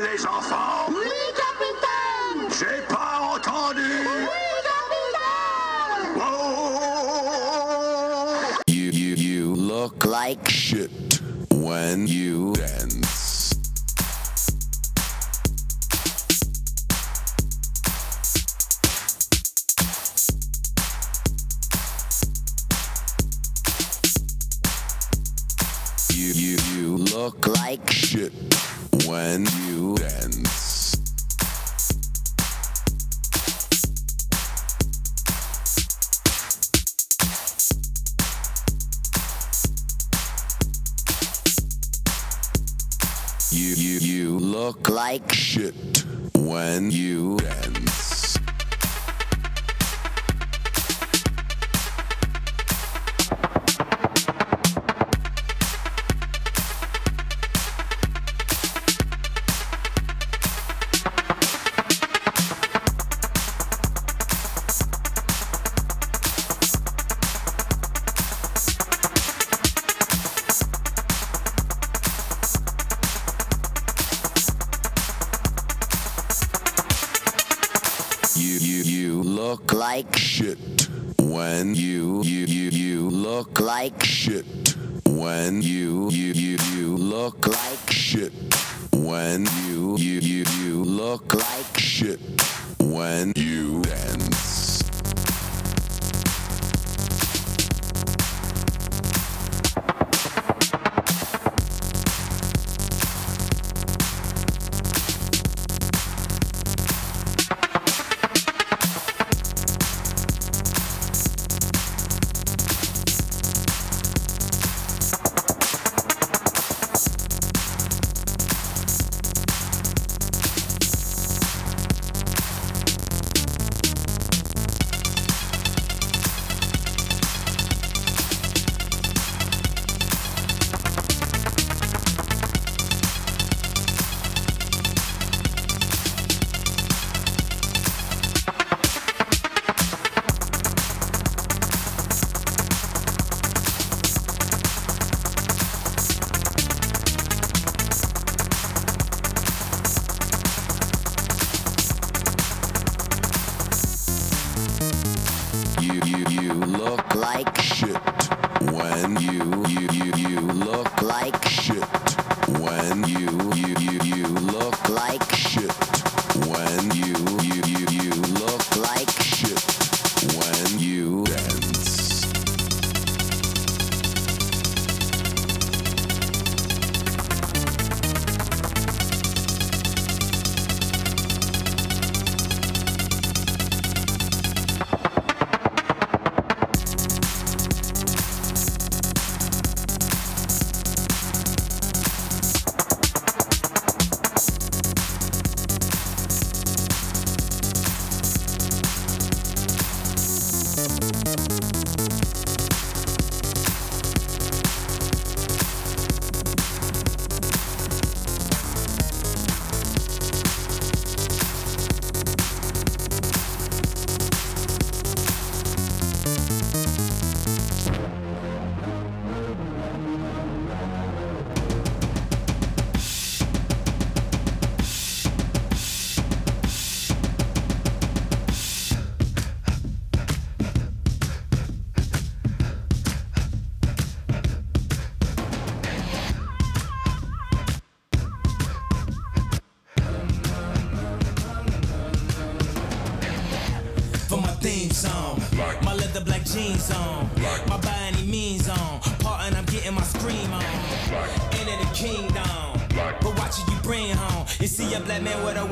les enfants. Oui, capitaine. J'ai pas entendu. Oui, capitaine. Oh You, you, you look like shit when you dance. You, you, you look like shit when you, you, you, you look like shit when you, you, you, you look like shit when you, you, you, you look like shit when you dance. Like shit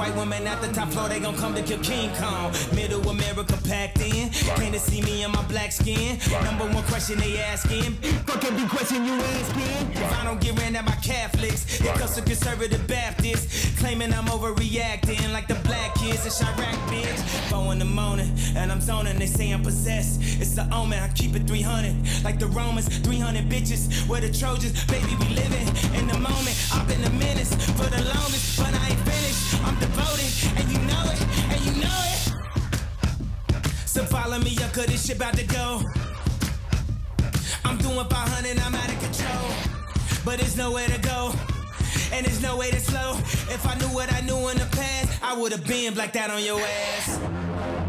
white woman at the top floor, they gon' come to kill King Kong. Middle America packed in. Came to see me in my black skin. Number one question they asking. Fucking be question you asking. If I don't get ran at my Catholics, it comes to conservative Baptists. Claiming I'm overreacting like the black kids in Chirac, bitch. Four in the morning, and I'm zoning. They say I'm possessed. It's the omen. I keep it 300. Like the Romans, 300 bitches. Where the Trojans, baby, we living in the moment. I've been a menace for the longest, but I ain't. I'm devoted, and you know it, and you know it. So follow me up, cause this shit about to go. I'm doing 500, I'm out of control. But there's nowhere to go. and there's no way to slow. If I knew what I knew in the past, I would have been blacked out on your ass.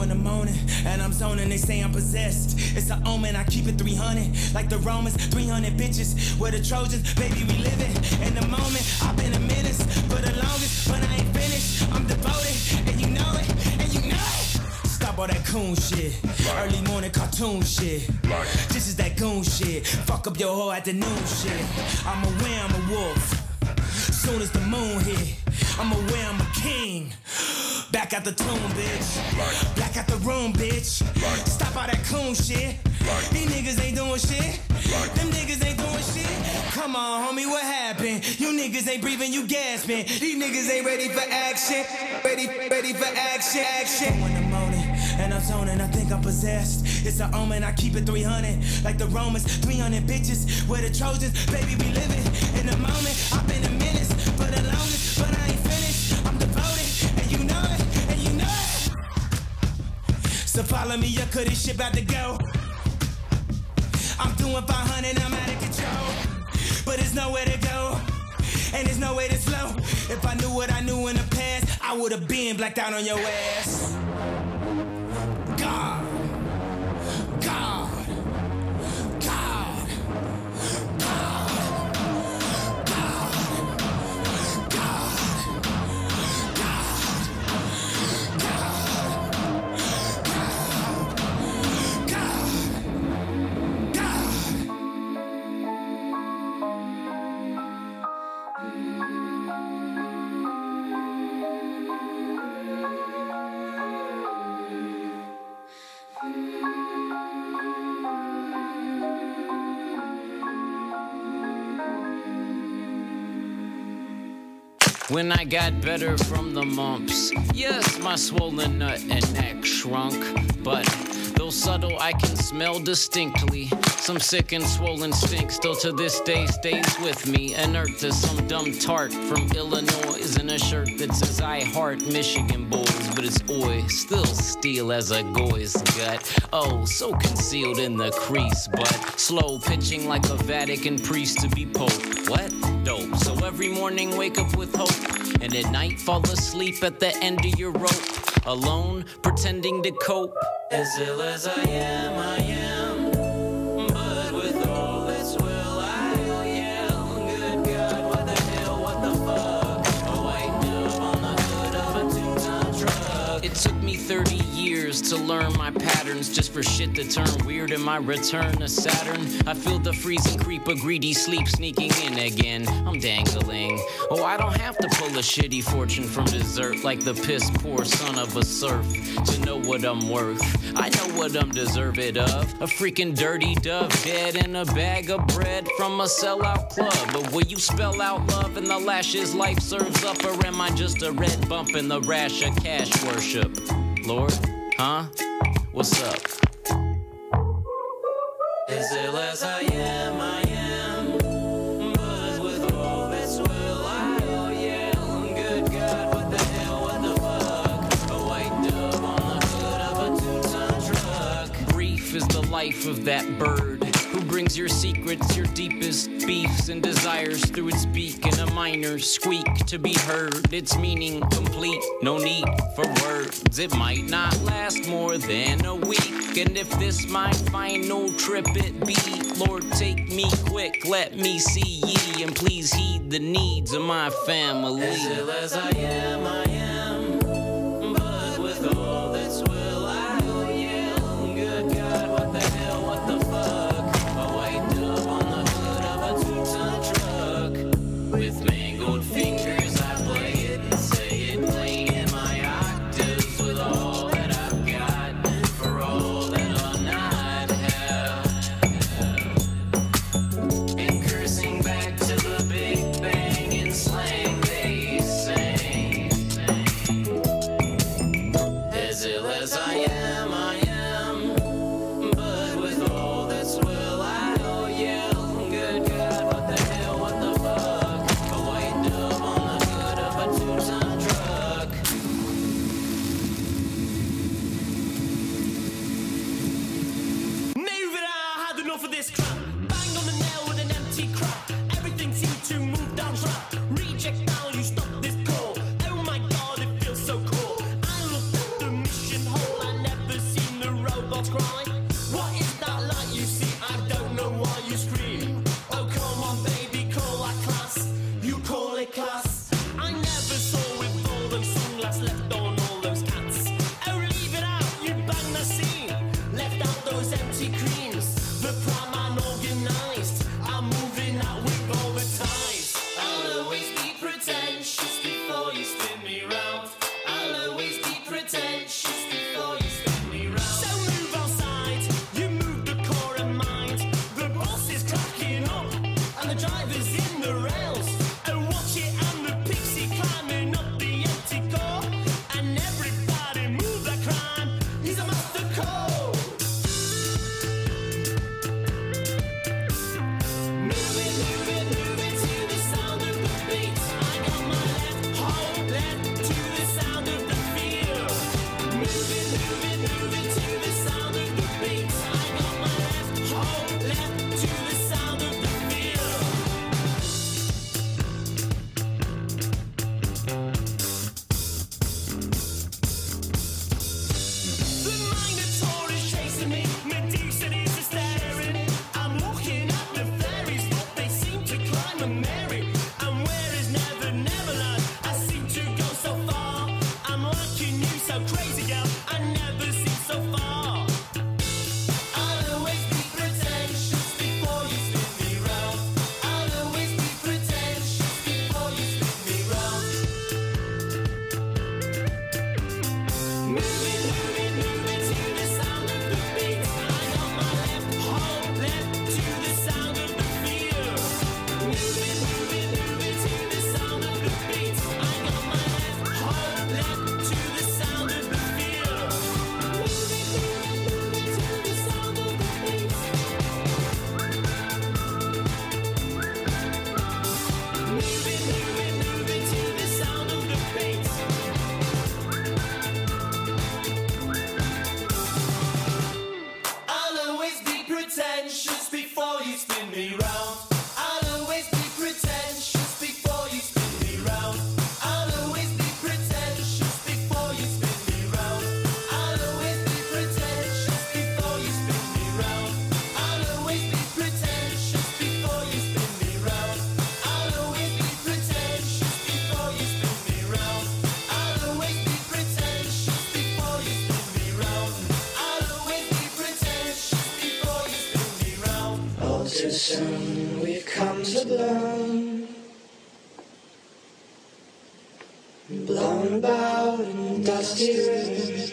In the morning, and I'm zoning. They say I'm possessed. It's an omen. I keep it 300, like the Romans. 300 bitches, where the Trojans, baby, we living in the moment. I've been a menace for the longest, but I ain't finished. I'm devoted, and you know it, and you know it. Stop all that coon shit. Early morning cartoon shit. This is that goon shit. Fuck up your whole afternoon shit. I'm aware I'm a wolf. Soon as the moon hit, I'm aware I'm a king. Back out the tomb, bitch. Back out the room, bitch. Stop all that coon shit. These niggas ain't doing shit. Them niggas ain't doing shit. Come on, homie, what happened? You niggas ain't breathing, you gasping. These niggas ain't ready for action. Ready, ready for action, action. In the morning, and I'm zoning, I think I'm possessed. It's an omen, I keep it 300. Like the Romans, 300 bitches. Where the Trojans, baby, we living in the moment. I've been a menace So follow me, up, cause this shit about to go. I'm doing 500, I'm out of control. But there's nowhere to go, and there's no way to slow. If I knew what I knew in the past, I would have been blacked out on your ass. When I got better from the mumps, yes, my swollen nut and neck shrunk, but though subtle, I can smell distinctly. Some sick and swollen stink still to this day stays with me. Inert to some dumb tart from Illinois in a shirt that says I heart Michigan boys, but it's oi, still steel as a goy's gut. Oh, so concealed in the crease, but slow pitching like a Vatican priest to be pope. What? Every morning wake up with hope, and at night fall asleep at the end of your rope. Alone, pretending to cope. As ill as I am, I am. But with all this will, I'll yell. Good God, what the hell, what the fuck? A white dove on the hood of a two-ton truck. It took me 30 years to learn my patterns just for shit to turn weird in my return to Saturn. I feel the freezing creep of greedy sleep sneaking in again. I'm dangling. Oh, I don't have to pull a shitty fortune from dessert like the piss poor son of a serf to know what I'm worth. I know what I'm deserved of. A freaking dirty dove dead in a bag of bread from a sellout club. But will you spell out love in the lashes life serves up, or am I just a red bump in the rash of cash worship? Lord, huh? What's up? As ill as I am, I am. But with all this will, I'll yell. Good God, what the hell, what the fuck? A white dove on the hood of a two-ton truck. Brief is the life of that bird brings your secrets, your deepest beefs and desires through its beak in a minor squeak to be heard. Its meaning complete, no need for words. It might not last more than a week. And if this my final trip it be, Lord, take me quick, let me see ye, and please heed the needs of my family. As ill as I am, I you scream? soon we've come to bloom. Blown about in dusty rooms.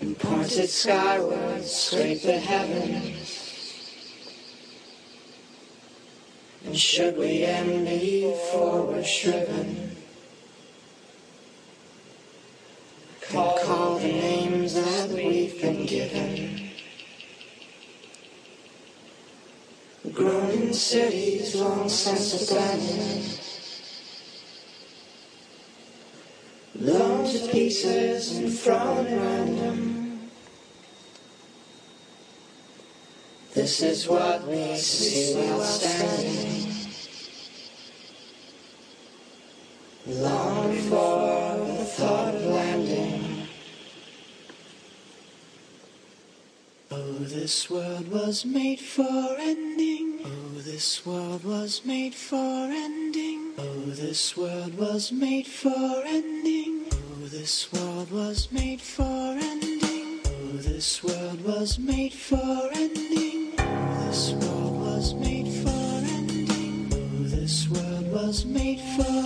And pointed skyward, scrape the heavens. And should we end before we're shriven? Call, call the names that we've been given. Growing cities, long since abandoned. Blown to pieces and thrown around them. This is what we see while standing. Long before the thought of landing. Oh, this world was made for ending. Oh, this world was made for ending. Oh, this world was made for ending. Oh, this world was made for ending. Oh, this world was made for ending. Oh, this world was made for ending. Oh, this world was made for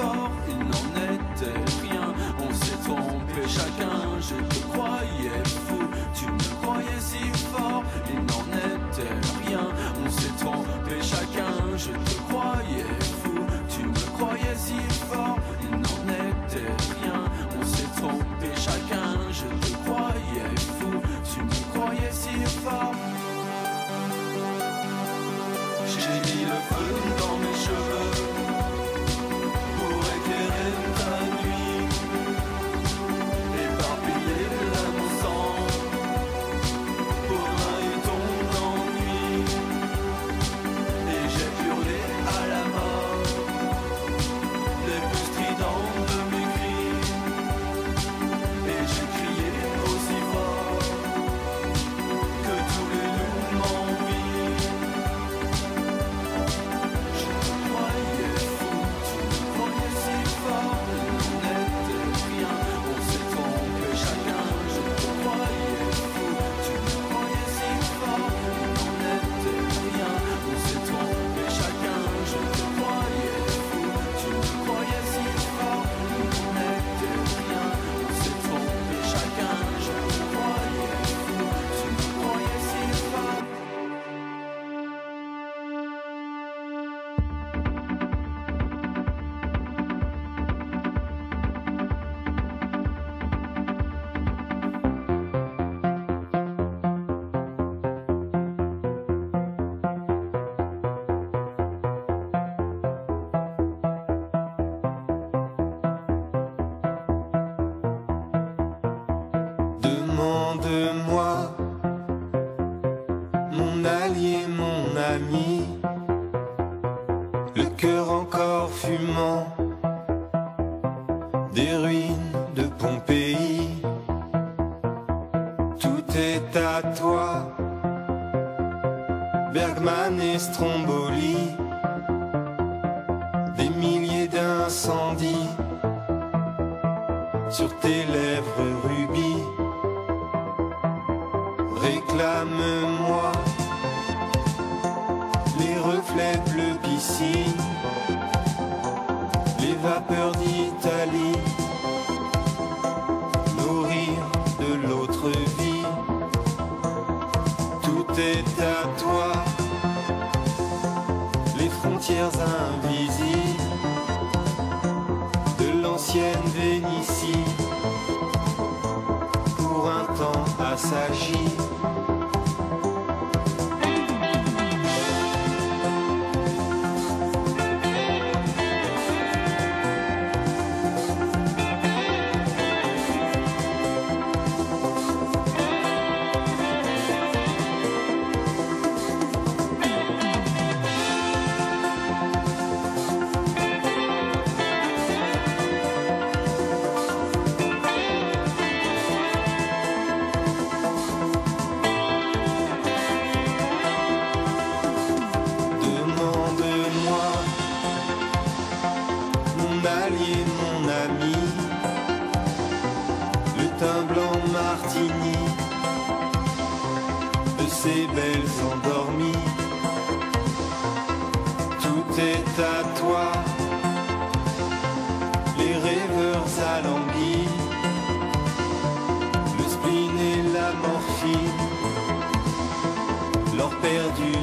fort perdu.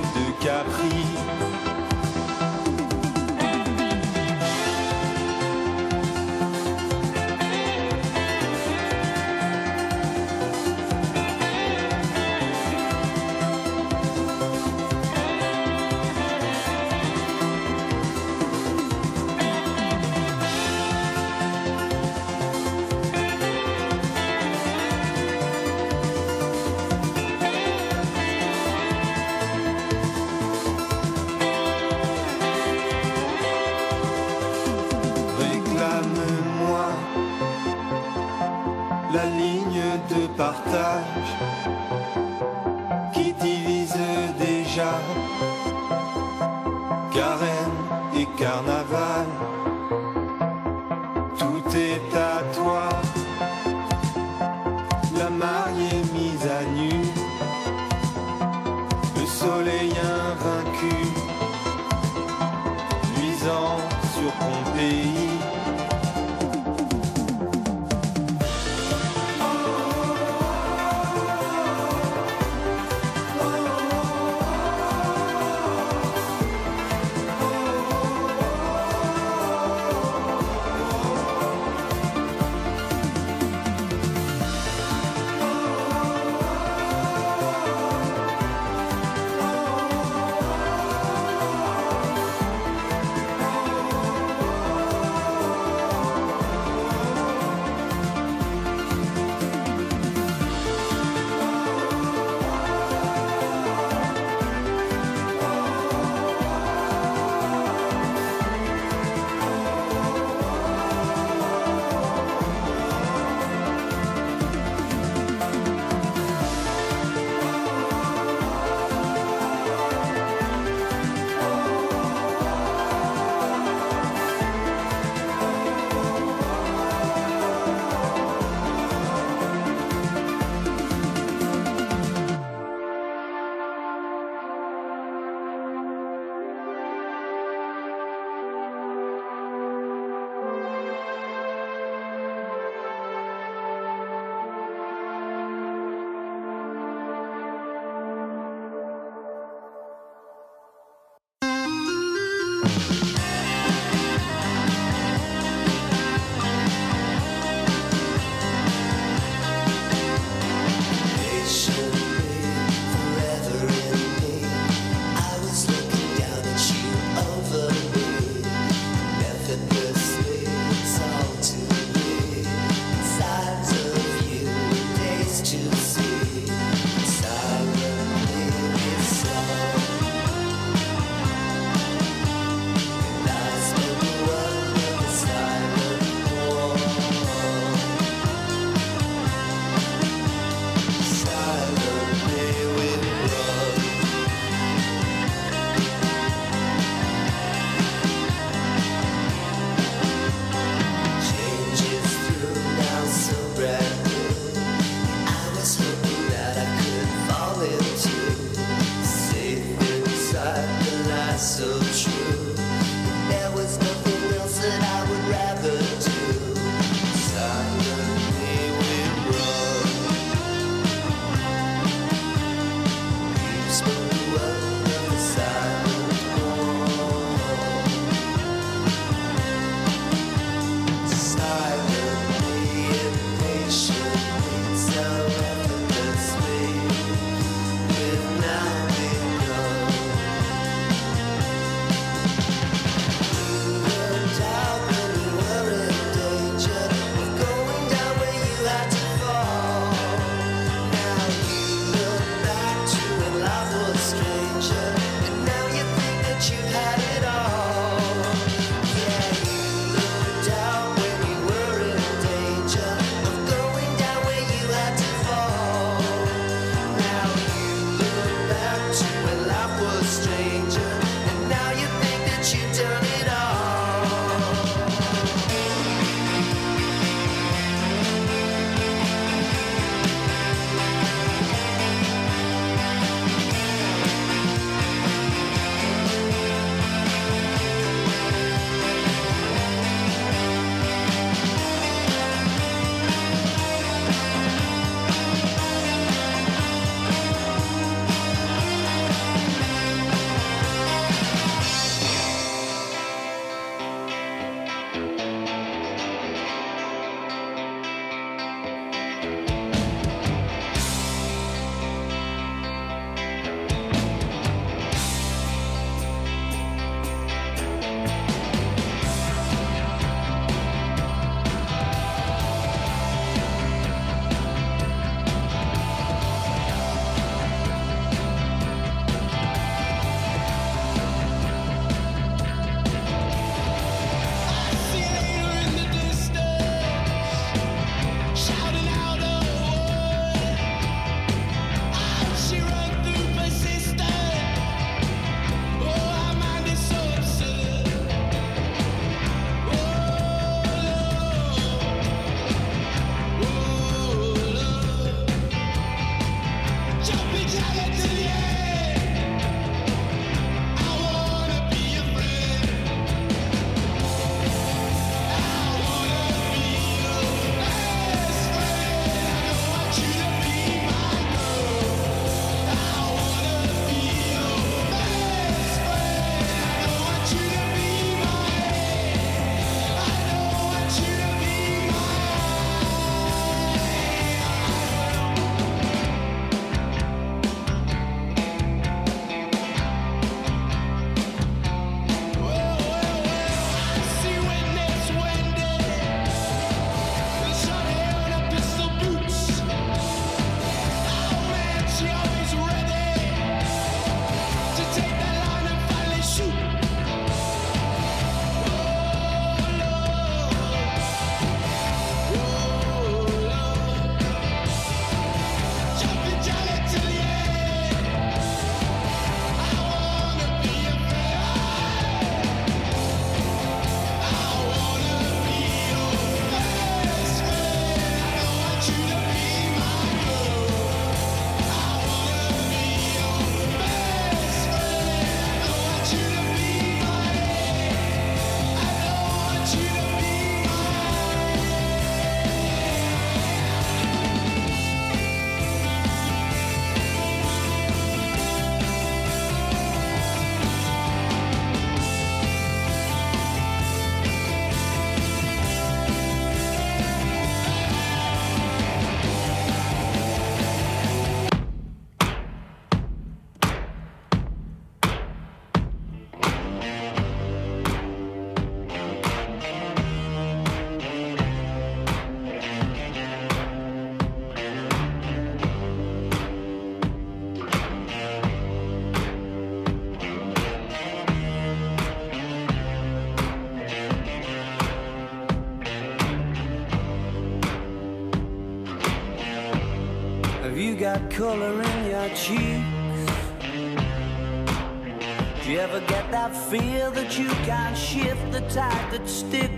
world. Tide that sticks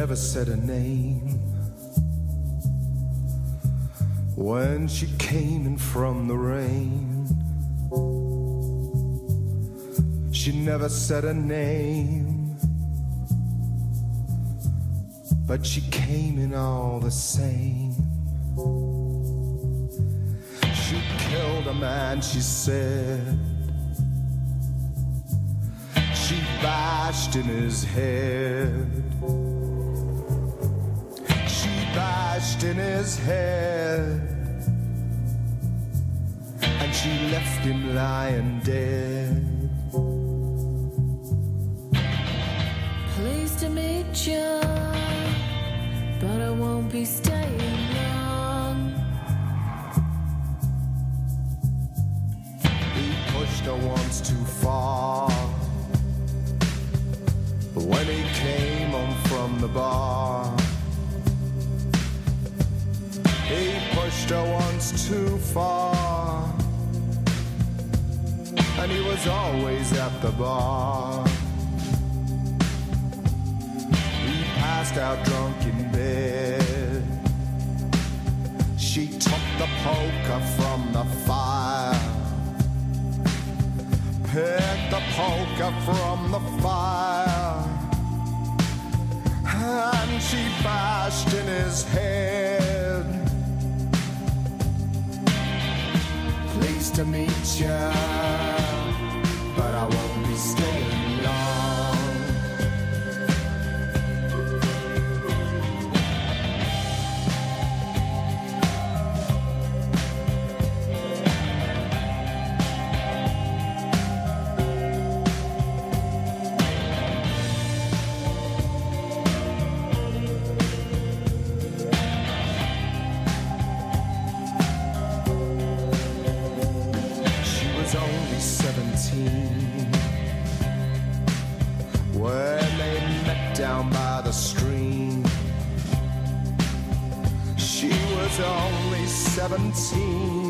never said her name. When she came in from the rain, she never said her name. But she came in all the same. She killed a man, she said. She bashed in his head. flashed in his hair. And she left him lying dead. Pleased to meet you, but I won't be staying long. He pushed her once too far. But when he came home from the bar. Joe once too far. And he was always at the bar. He passed out drunk in bed. She took the poker from the fire. Picked the poker from the fire. And she bashed in his head. Pleased to meet you, but I won't be staying. haven't seen.